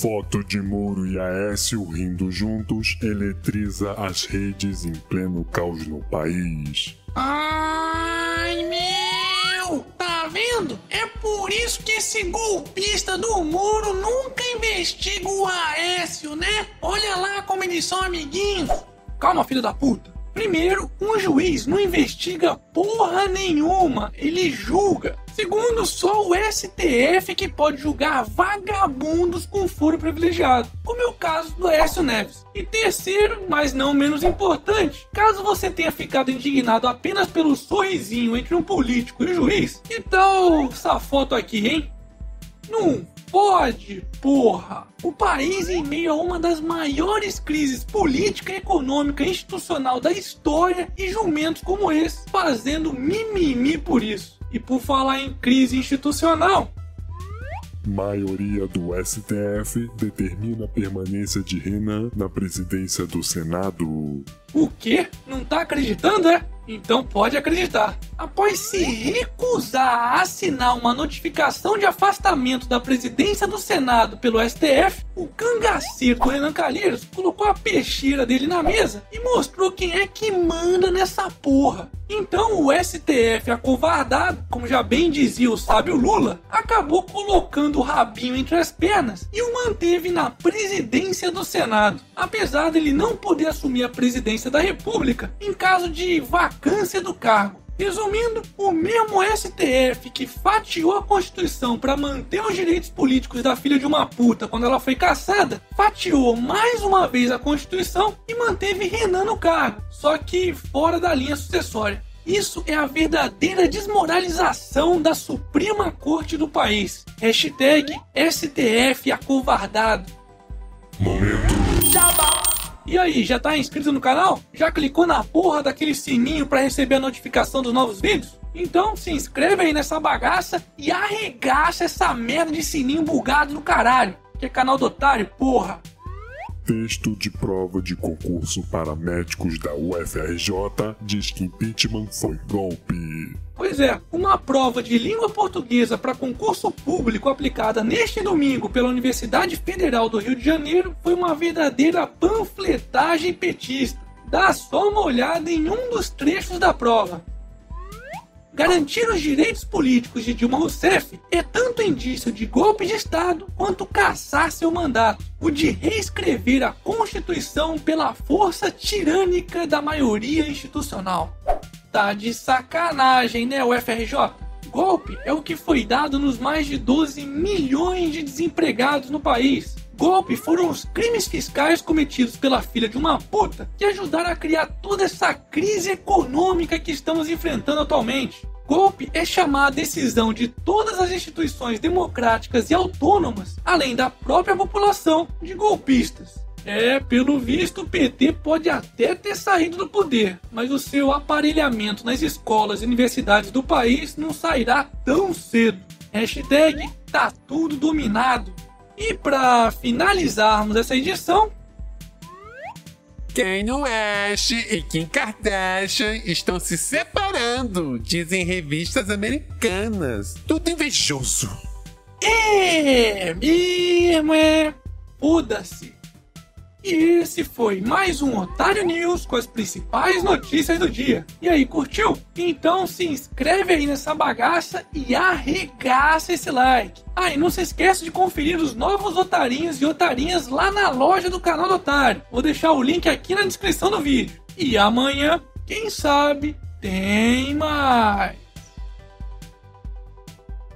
Foto de Moro e Aécio rindo juntos eletriza as redes em pleno caos no país. Ai, meu! Tá vendo? É por isso que esse golpista do Moro nunca investiga o Aécio, né? Olha lá como eles são amiguinhos. Calma, filho da puta. Primeiro, um juiz não investiga porra nenhuma, ele julga. Segundo, só o STF que pode julgar vagabundos com foro privilegiado, como é o caso do Aécio Neves. E terceiro, mas não menos importante, caso você tenha ficado indignado apenas pelo sorrisinho entre um político e um juiz, que tal essa foto aqui, hein? Não pode, porra! O país em meio a uma das maiores crises política, econômica e institucional da história e jumentos como esse, fazendo mimimi por isso. E por falar em crise institucional, Maioria do STF determina a permanência de Renan na presidência do Senado. o quê? Não tá acreditando, é? Então pode acreditar. Após se recusar a assinar uma notificação de afastamento da presidência do Senado pelo STF, o cangaceiro Renan Calheiros colocou a peixeira dele na mesa e mostrou quem é que manda nessa porra. Então o STF, acovardado, como já bem dizia o sábio Lula, acabou colocando o rabinho entre as pernas e o manteve na presidência do Senado, apesar dele não poder assumir a presidência da República em caso de vacância do cargo. Resumindo, o mesmo STF que fatiou a Constituição para manter os direitos políticos da filha de uma puta quando ela foi caçada, fatiou mais uma vez a Constituição e manteve Renan no cargo, só que fora da linha sucessória. Isso é a verdadeira desmoralização da Suprema Corte do país. Hashtag STF acovardado. E aí, já tá inscrito no canal? Já clicou na porra daquele sininho para receber a notificação dos novos vídeos? Então se inscreve aí nessa bagaça e arregaça essa merda de sininho bugado do caralho. Que é canal do otário, porra. Texto de prova de concurso para médicos da UFRJ diz que impeachment foi golpe. Pois é, uma prova de língua portuguesa para concurso público aplicada neste domingo pela Universidade Federal do Rio de Janeiro foi uma verdadeira panfletagem petista. Dá só uma olhada em um dos trechos da prova. Garantir os direitos políticos de Dilma Rousseff é tanto indício de golpe de Estado quanto caçar seu mandato, o de reescrever a Constituição pela força tirânica da maioria institucional. Tá de sacanagem, né, UFRJ? Golpe é o que foi dado nos mais de 12 milhões de desempregados no país. Golpe foram os crimes fiscais cometidos pela filha de uma puta que ajudaram a criar toda essa crise econômica que estamos enfrentando atualmente. Golpe é chamar a decisão de todas as instituições democráticas e autônomas, além da própria população, de golpistas. É, pelo visto, o PT pode até ter saído do poder, mas o seu aparelhamento nas escolas e universidades do país não sairá tão cedo. Hashtag tá tudo dominado. E para finalizarmos essa edição, Kanye West e Kim Kardashian estão se separando, dizem revistas americanas. Tudo invejoso. é mesmo, é. Muda-se. E esse foi mais um Otário News com as principais notícias do dia. E aí, curtiu? Então se inscreve aí nessa bagaça e arregaça esse like. Ah, e não se esqueça de conferir os novos otarinhos e otarinhas lá na loja do canal do Otário. Vou deixar o link aqui na descrição do vídeo. E amanhã, quem sabe, tem mais.